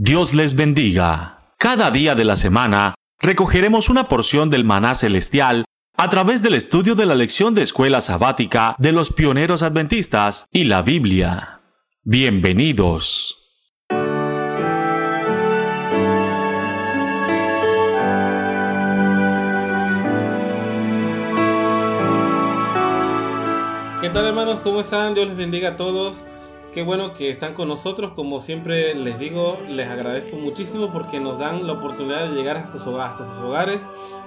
Dios les bendiga. Cada día de la semana recogeremos una porción del maná celestial a través del estudio de la lección de escuela sabática de los pioneros adventistas y la Biblia. Bienvenidos. ¿Qué tal hermanos? ¿Cómo están? Dios les bendiga a todos. Qué bueno que están con nosotros. Como siempre les digo, les agradezco muchísimo porque nos dan la oportunidad de llegar hasta sus, hogares.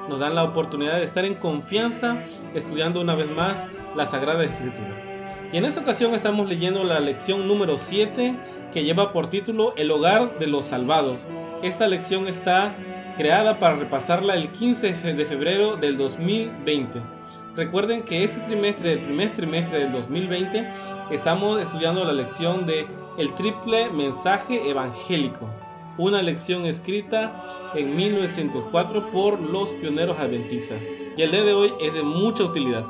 Nos dan la oportunidad de estar en confianza estudiando una vez más las Sagradas Escrituras. Y en esta ocasión estamos leyendo la lección número 7 que lleva por título El hogar de los salvados. Esta lección está creada para repasarla el 15 de febrero del 2020. Recuerden que este trimestre, el primer trimestre del 2020, estamos estudiando la lección de El triple mensaje evangélico, una lección escrita en 1904 por los pioneros adventistas. Y el día de hoy es de mucha utilidad.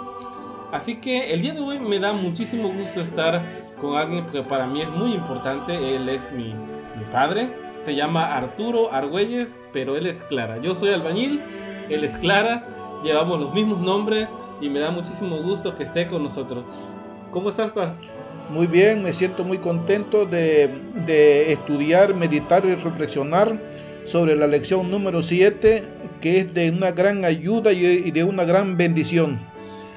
Así que el día de hoy me da muchísimo gusto estar con alguien que para mí es muy importante. Él es mi, mi padre. Se llama Arturo Argüelles, pero él es Clara. Yo soy albañil, él es Clara. Llevamos los mismos nombres y me da muchísimo gusto que esté con nosotros. ¿Cómo estás, Par? Muy bien, me siento muy contento de, de estudiar, meditar y reflexionar sobre la lección número 7, que es de una gran ayuda y de una gran bendición.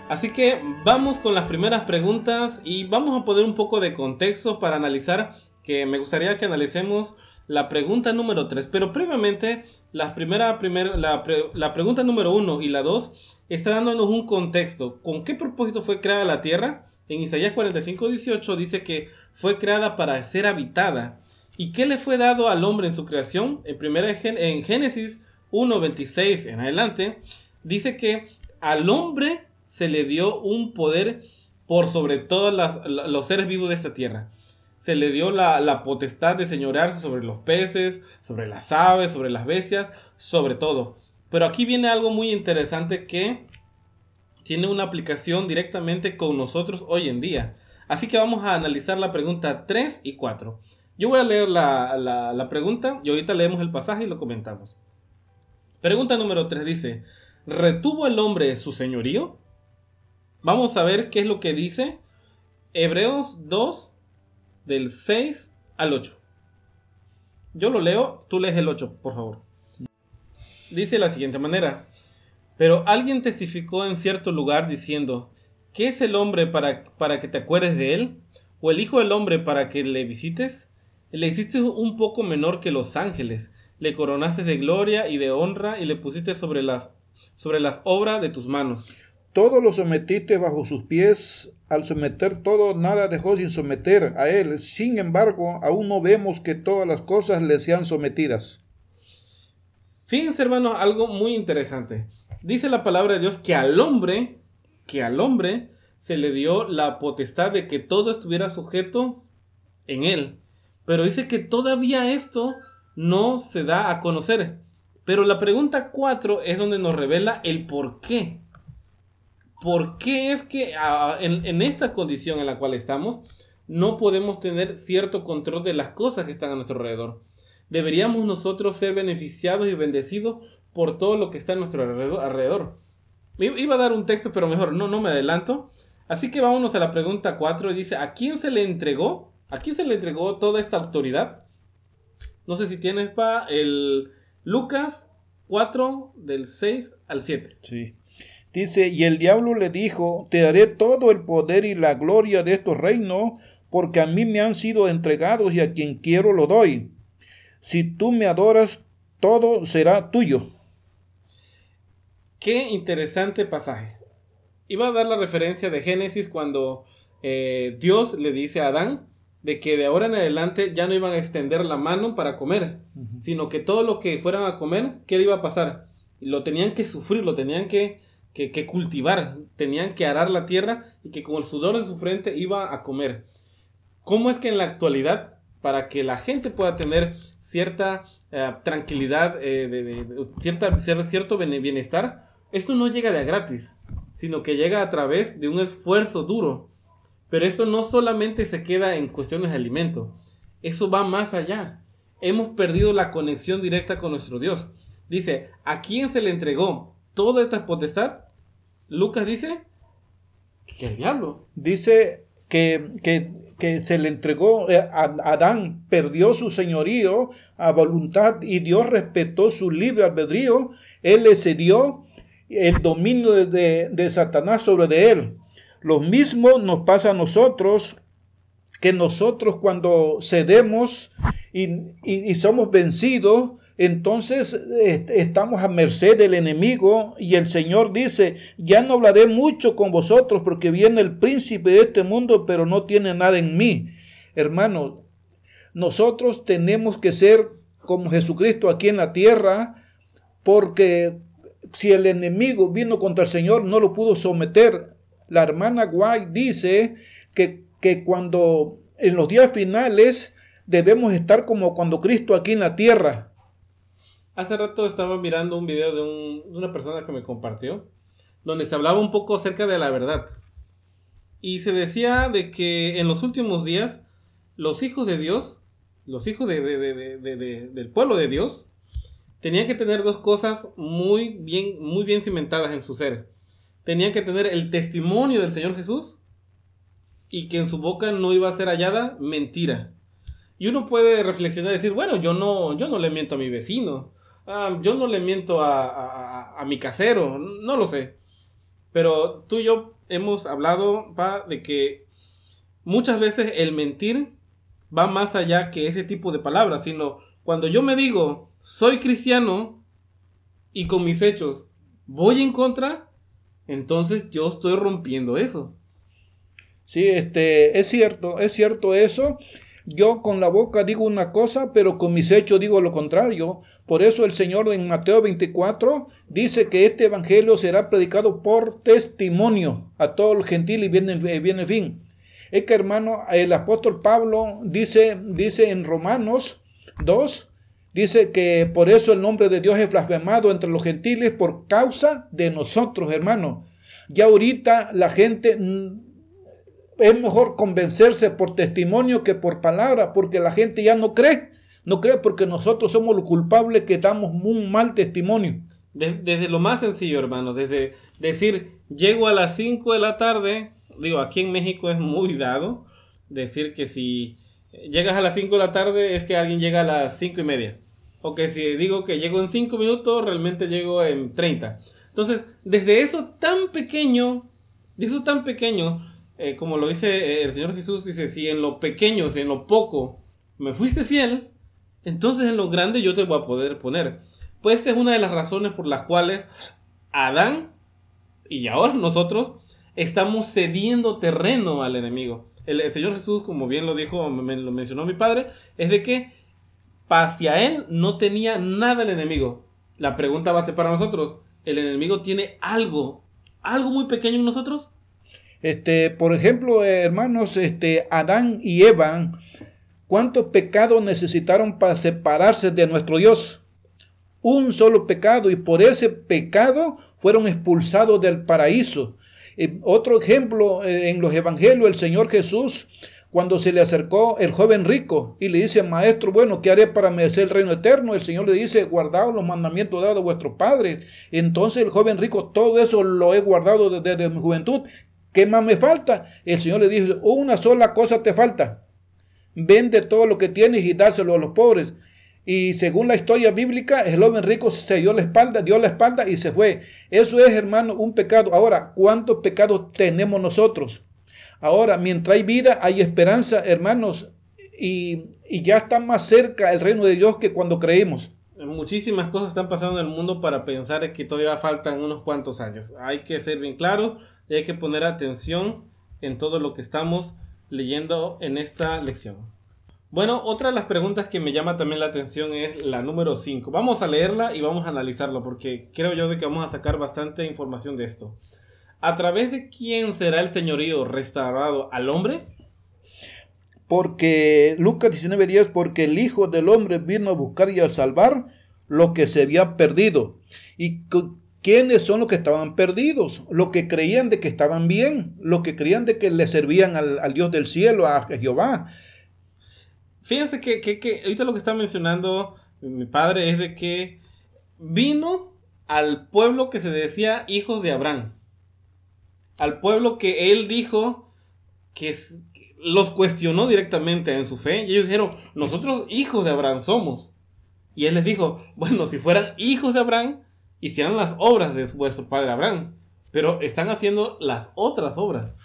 Así que vamos con las primeras preguntas y vamos a poner un poco de contexto para analizar, que me gustaría que analicemos la pregunta número 3. Pero previamente, la, primera, la, la pregunta número 1 y la 2 está dándonos un contexto. ¿Con qué propósito fue creada la tierra? En Isaías 45, 18 dice que fue creada para ser habitada. ¿Y qué le fue dado al hombre en su creación? En, primera, en Génesis 1, 26 en adelante, dice que al hombre se le dio un poder por sobre todos los seres vivos de esta tierra se le dio la, potestad de señorearse sobre los peces, sobre las aves, sobre las bestias, sobre todo. Pero aquí viene algo muy interesante que tiene una aplicación directamente con nosotros hoy en día. Así que vamos a analizar la pregunta 3 y 4. Yo voy a leer la, la pregunta y ahorita leemos el pasaje y lo comentamos. Pregunta número 3 dice, ¿retuvo el hombre su señorío? Vamos a ver qué es lo que dice Hebreos 2, del 6 al 8. Yo lo leo, tú lees el 8, por favor. Dice la siguiente manera, pero alguien testificó en cierto lugar diciendo, ¿qué es el hombre para, para que te acuerdes de él? ¿O el Hijo del Hombre para que le visites? Le hiciste un poco menor que los ángeles, le coronaste de gloria y de honra y le pusiste sobre las, sobre las obras de tus manos. Todo lo sometiste bajo sus pies, al someter todo, nada dejó sin someter a él. Sin embargo, aún no vemos que todas las cosas le sean sometidas. Fíjense, hermano, algo muy interesante. Dice la palabra de Dios que al hombre, que al hombre se le dio la potestad de que todo estuviera sujeto en él. Pero dice que todavía esto no se da a conocer. Pero la pregunta 4 es donde nos revela el por qué. ¿Por qué es que en, esta condición en la cual estamos no podemos tener cierto control de las cosas que están a nuestro alrededor? Deberíamos nosotros ser beneficiados y bendecidos por todo lo que está a nuestro alrededor. Iba a dar un texto, pero mejor no, no me adelanto. Así que vámonos a la pregunta 4 y dice, ¿a quién se le entregó? ¿A quién se le entregó toda esta autoridad? No sé si tienes para el Lucas 4 del 6 al 7. Sí. Dice, y el diablo le dijo, te daré todo el poder y la gloria de estos reinos, porque a mí me han sido entregados y a quien quiero lo doy. Si tú me adoras, todo será tuyo. Qué interesante pasaje. Iba a dar la referencia de Génesis cuando eh, Dios le dice a Adán de que de ahora en adelante ya no iban a extender la mano para comer, sino que todo lo que fueran a comer, ¿qué le iba a pasar? Lo tenían que sufrir, lo tenían que que, cultivar, tenían que arar la tierra y que con el sudor de su frente iba a comer. ¿Cómo es que en la actualidad, para que la gente pueda tener cierta eh, tranquilidad, eh, de, cierta, cierto bienestar, esto no llega de gratis, sino que llega a través de un esfuerzo duro. Pero esto no solamente se queda en cuestiones de alimento, eso va más allá. hemos perdido la conexión directa con nuestro Dios. Dice, ¿a quién se le entregó toda esta potestad? Lucas dice que el diablo. Dice que, que, se le entregó eh, a Adán, perdió su señorío a voluntad y Dios respetó su libre albedrío. Él le cedió el dominio de, de Satanás sobre de él. Lo mismo nos pasa a nosotros, que nosotros cuando cedemos y, somos vencidos, entonces estamos a merced del enemigo y el Señor dice, ya no hablaré mucho con vosotros porque viene el príncipe de este mundo, pero no tiene nada en mí. Hermano, nosotros tenemos que ser como Jesucristo aquí en la tierra, porque si el enemigo vino contra el Señor, no lo pudo someter. La hermana White dice que, que cuando en los días finales debemos estar como cuando Cristo aquí en la tierra. Hace rato estaba mirando un video de, una persona que me compartió, donde se hablaba un poco acerca de la verdad. Y se decía de que en los últimos días los hijos de Dios, los hijos de, del pueblo de Dios, tenían que tener dos cosas muy bien, muy bien cimentadas en su ser. Tenían que tener el testimonio del Señor Jesús y que en su boca no iba a ser hallada mentira. Y uno puede reflexionar y decir, bueno, yo no, yo no le miento a mi vecino, ah, yo no le miento a, a, mi casero, no lo sé. Pero tú y yo hemos hablado de que muchas veces el mentir va más allá que ese tipo de palabras, sino cuando yo me digo, soy cristiano y con mis hechos voy en contra, entonces yo estoy rompiendo eso. Sí, este, es cierto, es cierto eso. Yo con la boca digo una cosa, pero con mis hechos digo lo contrario. Por eso el Señor en Mateo 24 dice que este evangelio será predicado por testimonio a todo el gentil y viene, viene el fin. Es que hermano, el apóstol Pablo dice, dice en Romanos 2, dice que por eso el nombre de Dios es blasfemado entre los gentiles por causa de nosotros, hermano. Ya ahorita la gente es mejor convencerse por testimonio que por palabra, porque la gente ya no cree. No cree porque nosotros somos los culpables que damos un mal testimonio. Desde, lo más sencillo, hermanos, desde decir, llego a las 5 de la tarde, digo, aquí en México es muy dado decir que si llegas a las 5 de la tarde es que alguien llega a las 5 y media. O que si digo que llego en 5 minutos, realmente llego en 30. Entonces, desde eso tan pequeño, de eso tan pequeño, eh, como lo dice eh, el Señor Jesús, dice, si en lo pequeño, si en lo poco me fuiste fiel, entonces en lo grande yo te voy a poder poner. Pues esta es una de las razones por las cuales Adán y ahora nosotros estamos cediendo terreno al enemigo. El, Señor Jesús, como bien lo dijo, me, lo mencionó mi padre, es de que hacia él no tenía nada el enemigo. La pregunta va a ser para nosotros, ¿el enemigo tiene algo, algo muy pequeño en nosotros? Este, por ejemplo, hermanos, este, Adán y Eva, ¿cuántos pecados necesitaron para separarse de nuestro Dios? Un solo pecado y por ese pecado fueron expulsados del paraíso. Eh, otro ejemplo eh, en los evangelios, el Señor Jesús, cuando se le acercó el joven rico y le dice, maestro, bueno, ¿qué haré para merecer el reino eterno? El Señor le dice, guardaos los mandamientos dados a vuestro Padre. Entonces el joven rico, todo eso lo he guardado desde mi juventud. ¿Qué más me falta? El Señor le dijo, una sola cosa te falta. Vende todo lo que tienes y dárselo a los pobres. Y según la historia bíblica, el joven rico se dio la espalda, dio la espalda y se fue. Eso es, hermano, un pecado. Ahora, ¿cuántos pecados tenemos nosotros? Ahora, mientras hay vida, hay esperanza, hermanos, y, y ya está más cerca el reino de Dios que cuando creímos. Muchísimas cosas están pasando en el mundo para pensar que todavía faltan unos cuantos años. Hay que ser bien claro y hay que poner atención en todo lo que estamos leyendo en esta lección. Bueno, otra de las preguntas que me llama también la atención es la número 5. Vamos a leerla y vamos a analizarla porque creo yo de que vamos a sacar bastante información de esto. ¿A través de quién será el señorío restaurado al hombre? Porque Lucas 19:10, porque el Hijo del Hombre vino a buscar y a salvar lo que se había perdido. Y ¿Quiénes son los que estaban perdidos? Los que creían de que estaban bien, los que creían de que le servían al, Dios del cielo, a Jehová. Fíjense que, que, que ahorita lo que está mencionando mi padre es de que vino al pueblo que se decía hijos de Abraham. Al pueblo que él dijo que los cuestionó directamente en su fe. Y ellos dijeron, nosotros hijos de Abraham somos. Y él les dijo, bueno, si fueran hijos de Abraham, hicieran las obras de vuestro padre Abraham. Pero están haciendo las otras obras.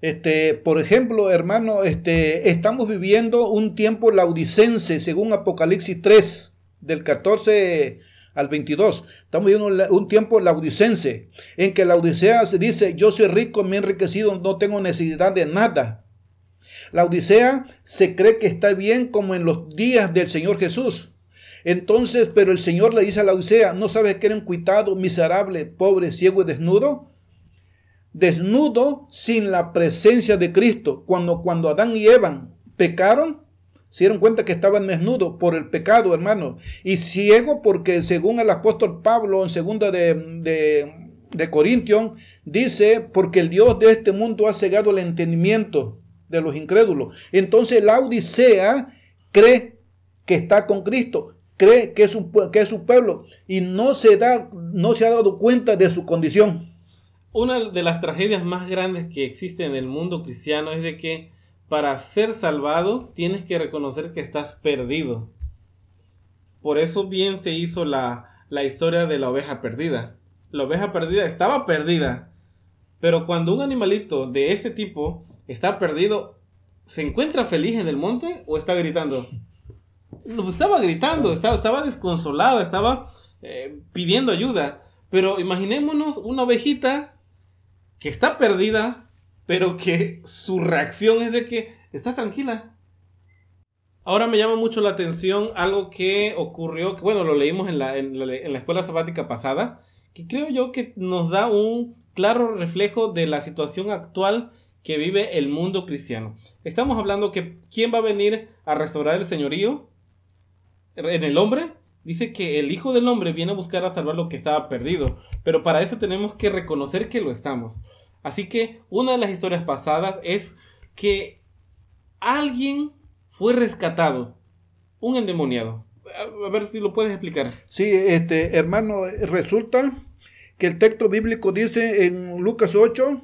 Este, por ejemplo, hermano, este, estamos viviendo un tiempo laudicense, según Apocalipsis 3, del 14 al 22. Estamos viviendo un tiempo laudicense, en que la Odisea se dice, yo soy rico, me enriquecido, no tengo necesidad de nada. La Odisea se cree que está bien como en los días del Señor Jesús. Entonces, pero el Señor le dice a la Odisea, ¿no sabes que eres un cuitado, miserable, pobre, ciego y desnudo? Desnudo sin la presencia de Cristo. Cuando, cuando Adán y Eva pecaron, se dieron cuenta que estaban desnudos por el pecado, hermano. Y ciego porque según el apóstol Pablo en segunda de, de, de Corintios, dice, porque el Dios de este mundo ha cegado el entendimiento de los incrédulos. Entonces la Odisea cree que está con Cristo, cree que es, un, que es su pueblo y no se, da, no se ha dado cuenta de su condición. Una de las tragedias más grandes que existe en el mundo cristiano es de que para ser salvado tienes que reconocer que estás perdido. Por eso bien se hizo la, la historia de la oveja perdida. La oveja perdida estaba perdida. Pero cuando un animalito de ese tipo está perdido, ¿se encuentra feliz en el monte o está gritando? Estaba gritando, estaba, estaba desconsolado, estaba eh, pidiendo ayuda. Pero imaginémonos una ovejita que está perdida, pero que su reacción es de que está tranquila. Ahora me llama mucho la atención algo que ocurrió, que bueno, lo leímos en la, en la escuela sabática pasada, que creo yo que nos da un claro reflejo de la situación actual que vive el mundo cristiano. Estamos hablando que quién va a venir a restaurar el señorío en el hombre. Dice que el Hijo del Hombre viene a buscar a salvar lo que estaba perdido, pero para eso tenemos que reconocer que lo estamos. Así que una de las historias pasadas es que alguien fue rescatado, un endemoniado. A ver si lo puedes explicar. Sí, este hermano, resulta que el texto bíblico dice en Lucas 8,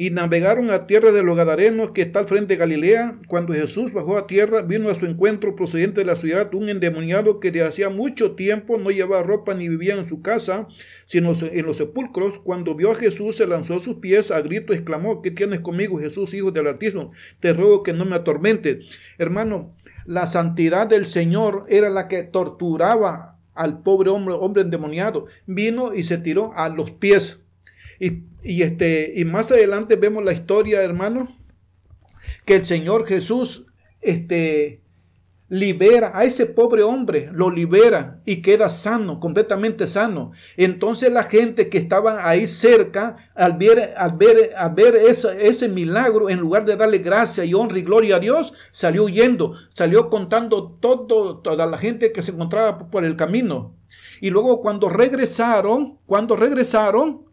y navegaron a tierra de los Gadarenos que está al frente de Galilea. Cuando Jesús bajó a tierra, vino a su encuentro procedente de la ciudad un endemoniado que de hacía mucho tiempo no llevaba ropa ni vivía en su casa, sino en los sepulcros. Cuando vio a Jesús, se lanzó a sus pies, a grito exclamó, ¿qué tienes conmigo, Jesús, hijo del Altísimo? Te ruego que no me atormentes. Hermano, la santidad del Señor era la que torturaba al pobre hombre, hombre endemoniado. Vino y se tiró a los pies y, este, y más adelante vemos la historia, hermano, que el Señor Jesús este, libera a ese pobre hombre, lo libera y queda sano, completamente sano. Entonces la gente que estaba ahí cerca, al ver, al ver, al ver ese, ese milagro, en lugar de darle gracia y honra y gloria a Dios, salió huyendo, salió contando todo, toda la gente que se encontraba por el camino. Y luego cuando regresaron, cuando regresaron,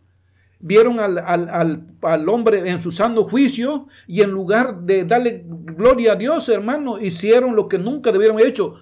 vieron al, hombre en su sano juicio y en lugar de darle gloria a Dios, hermano, hicieron lo que nunca debieron haber hecho,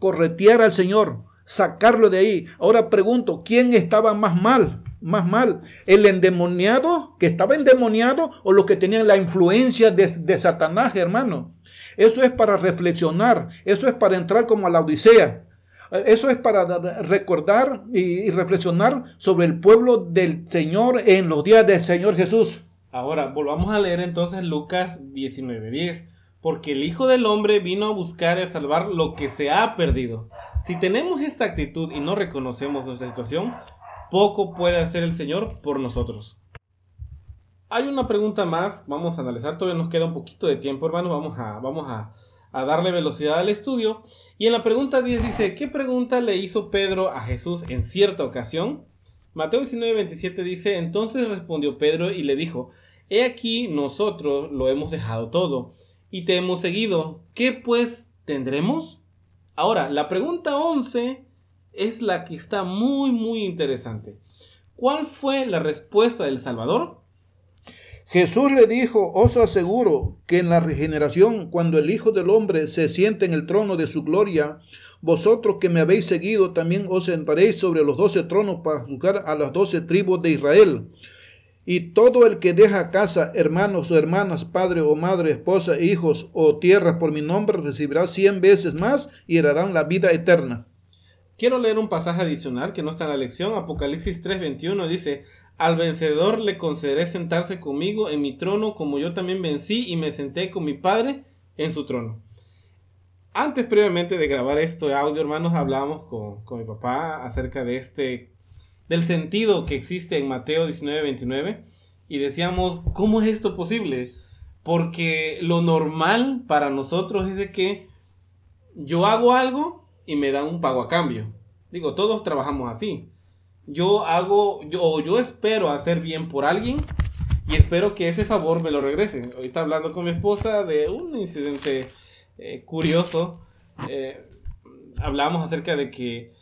corretear al Señor, sacarlo de ahí. Ahora pregunto, ¿quién estaba más mal? Más mal, el endemoniado que estaba endemoniado o los que tenían la influencia de, de Satanás, hermano. Eso es para reflexionar, eso es para entrar como a la Odisea. Eso es para recordar y reflexionar sobre el pueblo del Señor en los días del Señor Jesús. Ahora, volvamos a leer entonces Lucas 19:10. Porque el Hijo del Hombre vino a buscar y a salvar lo que se ha perdido. Si tenemos esta actitud y no reconocemos nuestra situación, poco puede hacer el Señor por nosotros. Hay una pregunta más, vamos a analizar, todavía nos queda un poquito de tiempo, hermano, vamos a, vamos a a darle velocidad al estudio. Y en la pregunta 10 dice, ¿qué pregunta le hizo Pedro a Jesús en cierta ocasión? Mateo 19, 27 dice, entonces respondió Pedro y le dijo, He aquí nosotros lo hemos dejado todo y te hemos seguido. ¿Qué pues tendremos? Ahora, la pregunta 11 es la que está muy muy interesante. ¿Cuál fue la respuesta del Salvador? Jesús le dijo, os aseguro que en la regeneración, cuando el Hijo del Hombre se siente en el trono de su gloria, vosotros que me habéis seguido también os sentaréis sobre los doce tronos para juzgar a las doce tribus de Israel. Y todo el que deja casa, hermanos o hermanas, padre o madre, esposa, hijos o tierra por mi nombre, recibirá cien veces más y heredarán la vida eterna. Quiero leer un pasaje adicional que no está en la lección. Apocalipsis 3:21 dice, al vencedor le concederé sentarse conmigo en mi trono como yo también vencí y me senté con mi Padre en su trono. Antes previamente de grabar esto audio, hermanos, hablábamos con, con mi papá acerca de este del sentido que existe en Mateo 19, 29 y decíamos, ¿cómo es esto posible? Porque lo normal para nosotros es de que yo hago algo y me dan un pago a cambio. Digo, todos trabajamos así. Yo hago, yo, yo espero hacer bien por alguien y espero que ese favor me lo regrese. Ahorita hablando con mi esposa de un incidente eh, curioso, eh, hablamos acerca de que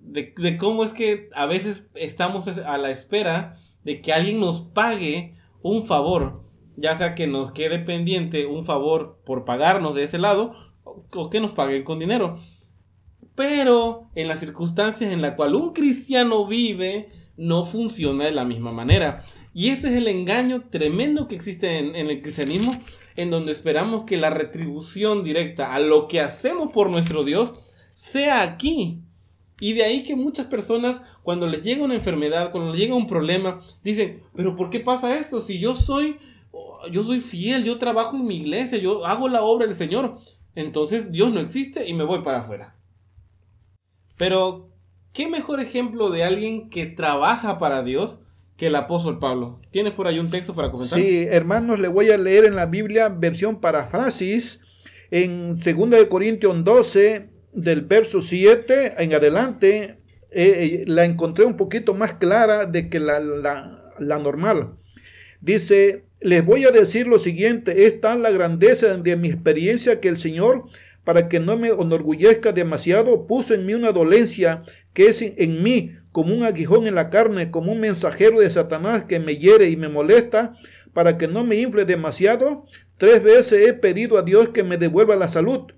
de, cómo es que a veces estamos a la espera de que alguien nos pague un favor, ya sea que nos quede pendiente un favor por pagarnos de ese lado o que nos paguen con dinero. Pero en las circunstancias en la cual un cristiano vive, no funciona de la misma manera. Y ese es el engaño tremendo que existe en, en el cristianismo, en donde esperamos que la retribución directa a lo que hacemos por nuestro Dios sea aquí, y de ahí que muchas personas, cuando les llega una enfermedad, cuando les llega un problema, dicen, pero ¿por qué pasa eso? Si yo soy, yo soy fiel, yo trabajo en mi iglesia, yo hago la obra del Señor, entonces Dios no existe y me voy para afuera. Pero, ¿qué mejor ejemplo de alguien que trabaja para Dios que el apóstol Pablo? ¿Tienes por ahí un texto para comentar? Sí, hermanos, le voy a leer en la Biblia versión parafrasis en 2 Corintios 12, del verso 7 en adelante, eh, eh, la encontré un poquito más clara de que la, la, normal. Dice, les voy a decir lo siguiente, es tan la grandeza de mi experiencia que el Señor, para que no me enorgullezca demasiado, puso en mí una dolencia que es en mí como un aguijón en la carne, como un mensajero de Satanás que me hiere y me molesta, para que no me infle demasiado. Tres veces he pedido a Dios que me devuelva la salud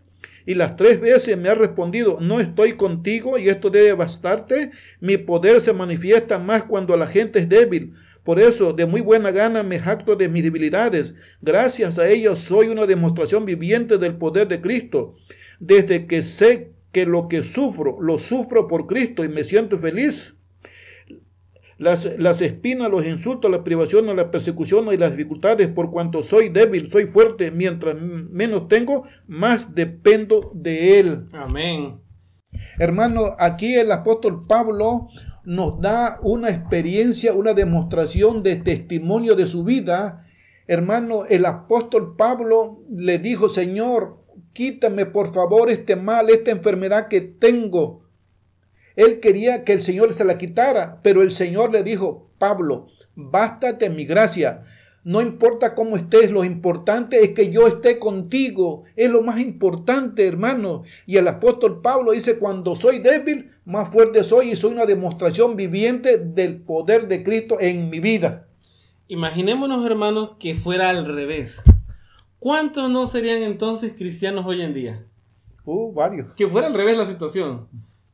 y las tres veces me ha respondido, no estoy contigo y esto debe bastarte. Mi poder se manifiesta más cuando la gente es débil. Por eso, de muy buena gana me jacto de mis debilidades. Gracias a ellos soy una demostración viviente del poder de Cristo. Desde que sé que lo que sufro, lo sufro por Cristo y me siento feliz, las, espinas, los insultos, la privación, la persecución y las dificultades, por cuanto soy débil, soy fuerte, mientras menos tengo, más dependo de Él. Amén. Hermano, aquí el apóstol Pablo nos da una experiencia, una demostración de testimonio de su vida. Hermano, el apóstol Pablo le dijo, Señor, quítame por favor este mal, esta enfermedad que tengo. Él quería que el Señor se la quitara, pero el Señor le dijo, Pablo, bástate mi gracia. No importa cómo estés, lo importante es que yo esté contigo. Es lo más importante, hermano. Y el apóstol Pablo dice, cuando soy débil, más fuerte soy y soy una demostración viviente del poder de Cristo en mi vida. Imaginémonos, hermanos, que fuera al revés. ¿Cuántos no serían entonces cristianos hoy en día? Uh, varios. Que fuera al revés la situación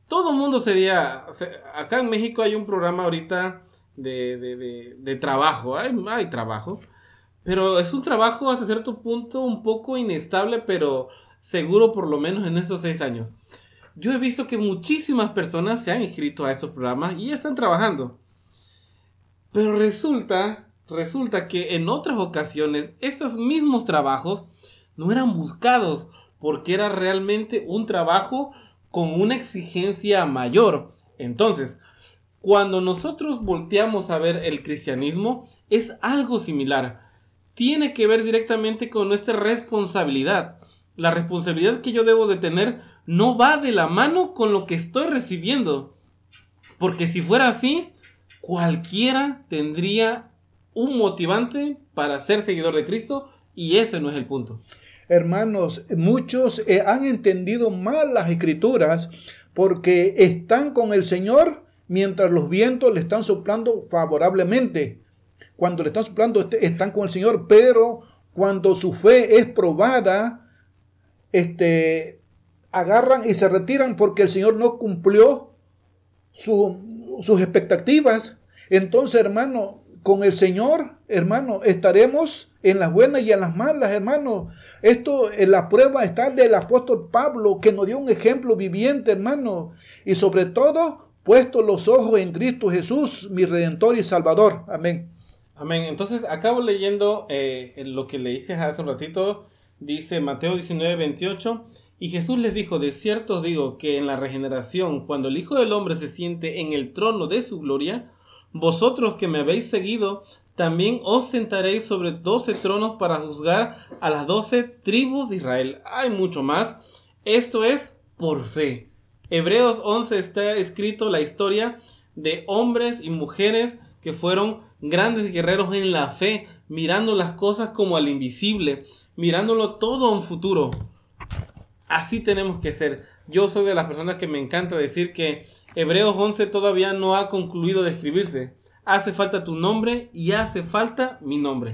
todo el mundo sería, acá en México hay un programa ahorita de, de, de, trabajo, hay, hay, trabajo, pero es un trabajo hasta cierto punto un poco inestable, pero seguro por lo menos en estos seis años. Yo he visto que muchísimas personas se han inscrito a estos programas y están trabajando. Pero resulta, resulta que en otras ocasiones estos mismos trabajos no eran buscados porque era realmente un trabajo con una exigencia mayor. Entonces, cuando nosotros volteamos a ver el cristianismo, es algo similar. Tiene que ver directamente con nuestra responsabilidad. La responsabilidad que yo debo de tener no va de la mano con lo que estoy recibiendo. Porque si fuera así, cualquiera tendría un motivante para ser seguidor de Cristo y ese no es el punto. Hermanos, muchos eh, han entendido mal las escrituras porque están con el Señor mientras los vientos le están soplando favorablemente. cuando le están soplando este, están con el Señor, pero cuando su fe es probada, este, agarran y se retiran porque el Señor no cumplió sus expectativas. Entonces, hermano, con el Señor, hermano, estaremos en las buenas y en las malas, hermano. Esto, en la prueba está del apóstol Pablo, que nos dio un ejemplo viviente, hermano. Y sobre todo, puesto los ojos en Cristo Jesús, mi Redentor y Salvador. Amén. Amén. Entonces, acabo leyendo eh, lo que le hice hace un ratito. Dice Mateo 19, 28. Y Jesús les dijo, de cierto os digo que en la regeneración, cuando el Hijo del Hombre se siente en el trono de su gloria, vosotros que me habéis seguido, también os sentaréis sobre doce tronos para juzgar a las doce tribus de Israel. Hay mucho más. Esto es por fe. Hebreos 11 está escrito la historia de hombres y mujeres que fueron grandes guerreros en la fe, mirando las cosas como al invisible, mirándolo todo a un futuro. Así tenemos que ser. Yo soy de las personas que me encanta decir que Hebreos 11 todavía no ha concluido de escribirse. Hace falta tu nombre y hace falta mi nombre.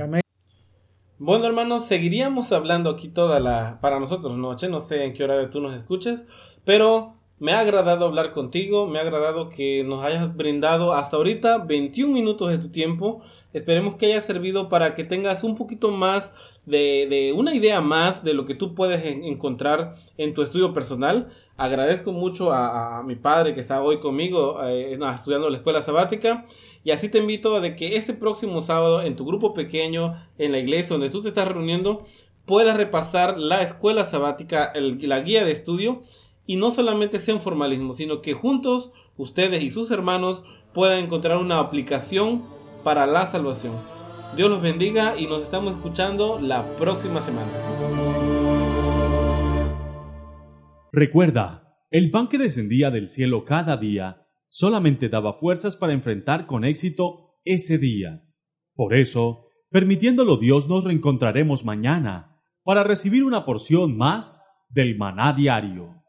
Bueno, hermanos, seguiríamos hablando aquí toda la para nosotros noche, no sé en qué horario tú nos escuches, pero me ha agradado hablar contigo, me ha agradado que nos hayas brindado hasta ahorita 21 minutos de tu tiempo. Esperemos que haya servido para que tengas un poquito más de, una idea más de lo que tú puedes encontrar en tu estudio personal. Agradezco mucho a, mi padre que está hoy conmigo eh, estudiando la escuela sabática. Y así te invito a de que este próximo sábado en tu grupo pequeño, en la iglesia donde tú te estás reuniendo, puedas repasar la escuela sabática, la guía de estudio y no solamente sea un formalismo, sino que juntos ustedes y sus hermanos puedan encontrar una aplicación para la salvación. Dios los bendiga y nos estamos escuchando la próxima semana. Recuerda, el pan que descendía del cielo cada día solamente daba fuerzas para enfrentar con éxito ese día. Por eso, permitiéndolo Dios, nos reencontraremos mañana para recibir una porción más del maná diario.